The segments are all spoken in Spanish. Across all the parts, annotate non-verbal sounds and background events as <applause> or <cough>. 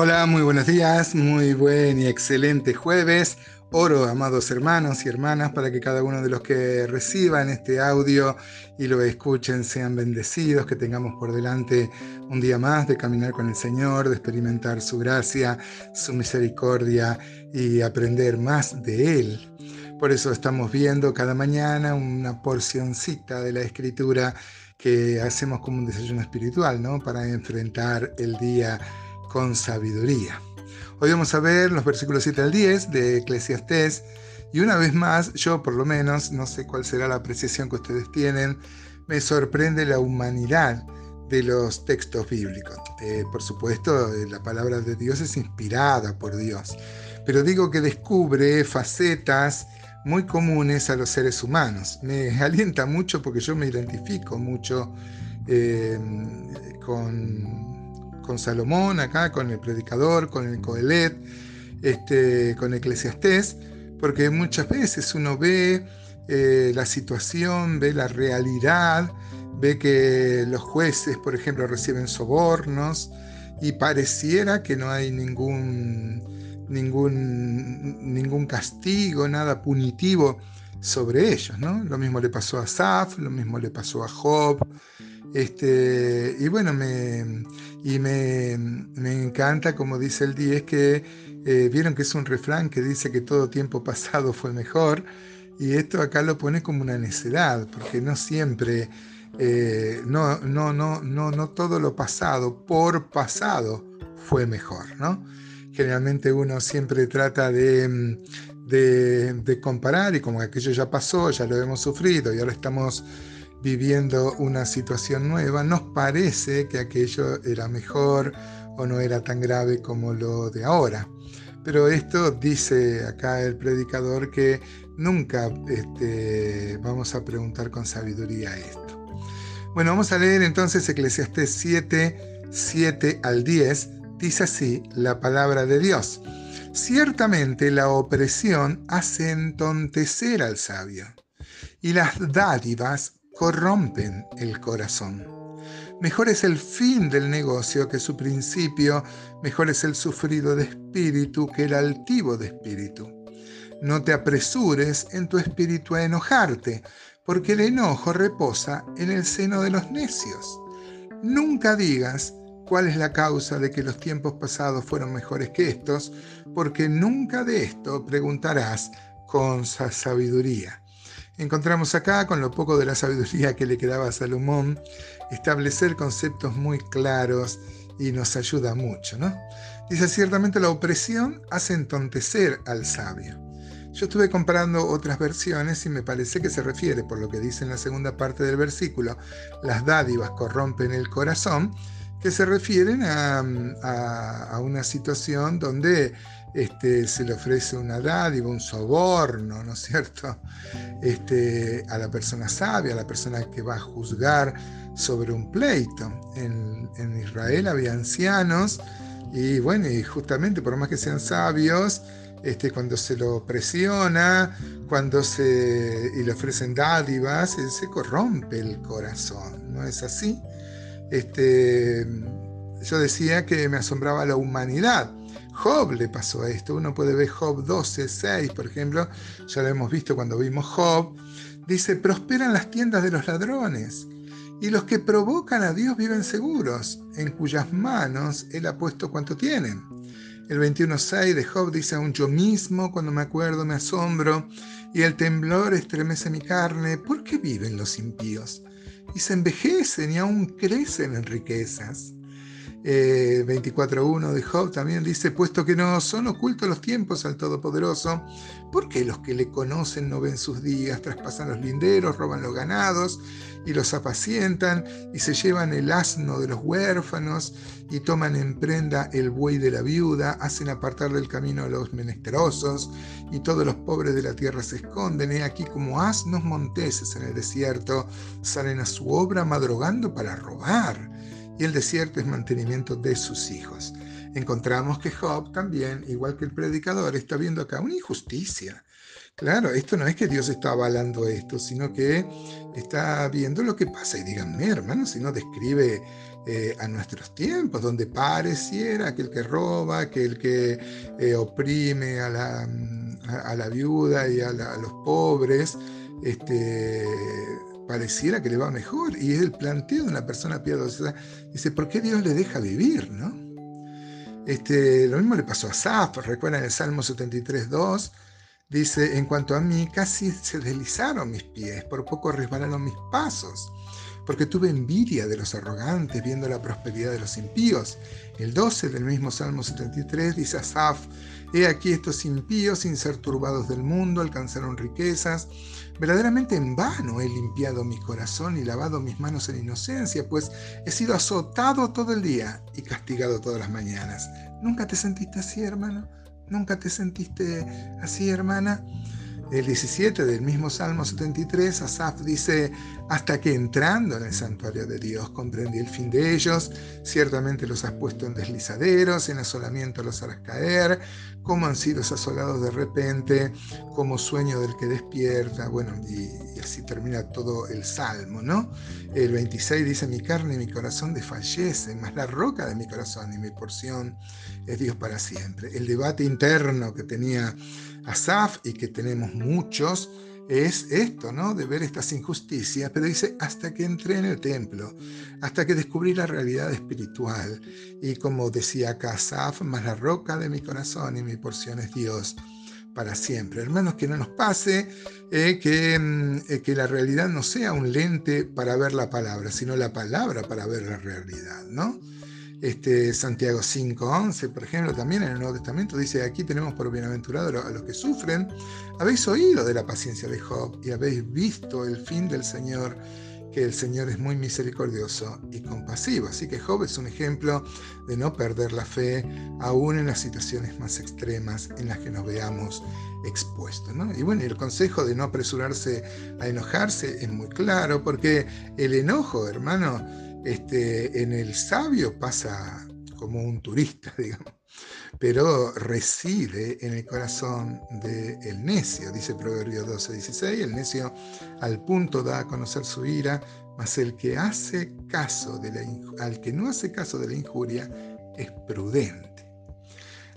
Hola, muy buenos días, muy buen y excelente jueves. Oro, amados hermanos y hermanas, para que cada uno de los que reciban este audio y lo escuchen sean bendecidos, que tengamos por delante un día más de caminar con el Señor, de experimentar su gracia, su misericordia y aprender más de Él. Por eso estamos viendo cada mañana una porcioncita de la escritura que hacemos como un desayuno espiritual, ¿no? Para enfrentar el día con sabiduría. Hoy vamos a ver los versículos 7 al 10 de Eclesiastés y una vez más, yo por lo menos, no sé cuál será la apreciación que ustedes tienen, me sorprende la humanidad de los textos bíblicos. Eh, por supuesto, eh, la palabra de Dios es inspirada por Dios, pero digo que descubre facetas muy comunes a los seres humanos. Me <laughs> alienta mucho porque yo me identifico mucho eh, con con Salomón acá, con el predicador, con el Coelet, este, con Eclesiastés, porque muchas veces uno ve eh, la situación, ve la realidad, ve que los jueces, por ejemplo, reciben sobornos y pareciera que no hay ningún, ningún, ningún castigo, nada punitivo sobre ellos. ¿no? Lo mismo le pasó a Saf, lo mismo le pasó a Job. Este, y bueno, me, y me, encanta, como dice el 10, que eh, vieron que es un refrán que dice que todo tiempo <laughs> pasado fue mejor. Y esto acá lo pone como una necedad, porque no siempre, eh, no, no, no, no, no todo lo pasado por pasado fue mejor, ¿no? Generalmente uno siempre trata de, de, de comparar y como aquello ya pasó, ya lo hemos sufrido y ahora estamos viviendo una situación nueva, nos parece que aquello era mejor o no era tan grave como lo de ahora. Pero esto dice acá el predicador que nunca este, vamos a preguntar con sabiduría esto. Bueno, vamos a leer entonces Eclesiastés 7, 7 al 10. Dice así la palabra de Dios. Ciertamente la opresión hace entontecer al sabio y las dádivas corrompen el corazón. Mejor es el fin del negocio que su principio, mejor es el sufrido de espíritu que el altivo de espíritu. No te apresures en tu espíritu a enojarte, porque el enojo reposa en el seno de los necios. Nunca digas cuál es la causa de que los tiempos pasados fueron mejores que estos, porque nunca de esto preguntarás con sabiduría. Encontramos acá, con lo poco de la sabiduría que le quedaba a Salomón, establecer conceptos muy claros y nos ayuda mucho, ¿no? Dice, ciertamente la opresión hace entontecer al sabio. Yo estuve comparando otras versiones y me parece que se refiere, por lo que dice en la segunda parte del versículo, las dádivas corrompen el corazón, que se refieren a, a una situación donde este, se le ofrece una dádiva, un soborno, ¿no es cierto? Este, a la persona sabia, a la persona que va a juzgar sobre un pleito. En, Israel había ancianos y bueno, y justamente por más que sean sabios, este, cuando se lo presiona, cuando se y le ofrecen dádivas, se corrompe el corazón, ¿no es así? Este, yo decía que me asombraba la humanidad Job le pasó esto. Uno puede ver Job 12, 6, por ejemplo. Ya lo hemos visto cuando vimos Job. Dice, prosperan las tiendas de los ladrones. Y los que provocan a Dios viven seguros, en cuyas manos Él ha puesto cuanto tienen. El 21.6 de Job dice, aún yo mismo, cuando me acuerdo, me asombro, y el temblor estremece mi carne. ¿Por qué viven los impíos? Y se envejecen y aún crecen en riquezas. 24.1 eh, de Job también dice, puesto que no son ocultos los tiempos al Todopoderoso, ¿por qué los que le conocen no ven sus días, traspasan los linderos, roban los ganados y los apacientan y se llevan el asno de los huérfanos y toman en prenda el buey de la viuda, hacen apartar del camino a los menesterosos y todos los pobres de la tierra se esconden. He aquí como asnos monteses en el desierto salen a su obra madrugando para robar y el desierto es mantenimiento de sus hijos. Encontramos que Job también, igual que el predicador, está viendo acá una injusticia. Claro, esto no es que Dios está avalando esto, sino que está viendo lo que pasa. Y díganme, hermano, si no describe eh, a nuestros tiempos, donde pareciera que el que roba, que el que eh, oprime a la, a, la, viuda y a, los pobres, este, pareciera que le va mejor. Y es el planteo de una persona piadosa. Dice, ¿por qué Dios le deja vivir? ¿no? Este, lo mismo le pasó a Saf, recuerdan el Salmo 73, 2 Dice, en cuanto a mí, casi se deslizaron mis pies, por poco resbalaron mis pasos, porque tuve envidia de los arrogantes viendo la prosperidad de los impíos. El 12 del mismo Salmo 73 dice Asaf, he aquí estos impíos, sin ser turbados del mundo, alcanzaron riquezas. Verdaderamente en vano he limpiado mi corazón y lavado mis manos en inocencia, pues he sido azotado todo el día y castigado todas las mañanas. ¿Nunca te sentiste así, hermano? ¿Nunca te sentiste así, hermana? El 17 del mismo Salmo 73, Asaf dice, hasta que entrando en el santuario de Dios comprendí el fin de ellos, ciertamente los has puesto en deslizaderos, en asolamiento los harás caer, como han sido asolados de repente, como sueño del que despierta, bueno, y, y, así termina todo el Salmo, ¿no? El 26 dice, mi carne y mi corazón desfallecen, mas la roca de mi corazón y mi porción es Dios para siempre. El debate interno que tenía Asaf y que tenemos muchos, es esto, ¿no? De ver estas injusticias, pero dice, hasta que entré en el templo, hasta que descubrí la realidad espiritual. Y como decía acá Asaf, más la roca de mi corazón y mi porción es Dios para siempre. Hermanos, que no nos pase eh, que, mm, eh, que la realidad no sea un lente para ver la palabra, sino la palabra para ver la realidad, ¿no? Este, Santiago 5.11, por ejemplo, también en el Nuevo Testamento dice, aquí tenemos por bienaventurado a los que sufren. Habéis oído de la paciencia de Job y habéis visto el fin del Señor, que el Señor es muy misericordioso y compasivo. Así que Job es un ejemplo de no perder la fe, aún en las situaciones más extremas en las que nos veamos expuestos. Y bueno, el consejo de no apresurarse a enojarse es muy claro, porque el enojo, hermano, este, en el sabio pasa como un turista, <laughs> digamos, pero reside en el corazón del necio, dice Proverbio 12, 16, el necio al punto da a conocer su ira, mas el que hace caso de la, al que no hace caso de la injuria es prudente.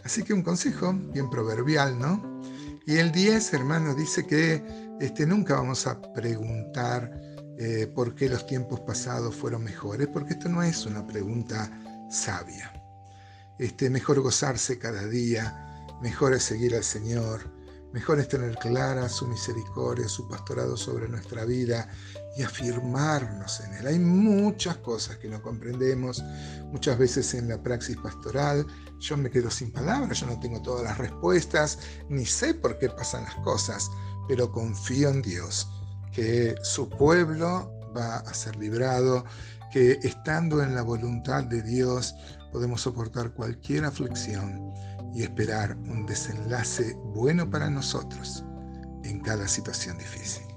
Así que un consejo bien proverbial, ¿no? Y el 10, hermano, dice que este, nunca vamos a preguntar eh, por qué los tiempos pasados fueron mejores, porque esto no es una pregunta sabia. Este, mejor gozarse cada día, mejor es seguir al Señor, mejor es tener clara su misericordia, su pastorado sobre nuestra vida y afirmarnos en Él. Hay muchas cosas que no comprendemos, muchas veces en la praxis pastoral yo me quedo sin palabras, yo no tengo todas las respuestas, ni sé por qué pasan las cosas, pero confío en Dios que su pueblo va a ser librado, que estando en la voluntad de Dios podemos soportar cualquier aflicción y esperar un desenlace bueno para nosotros en cada situación difícil.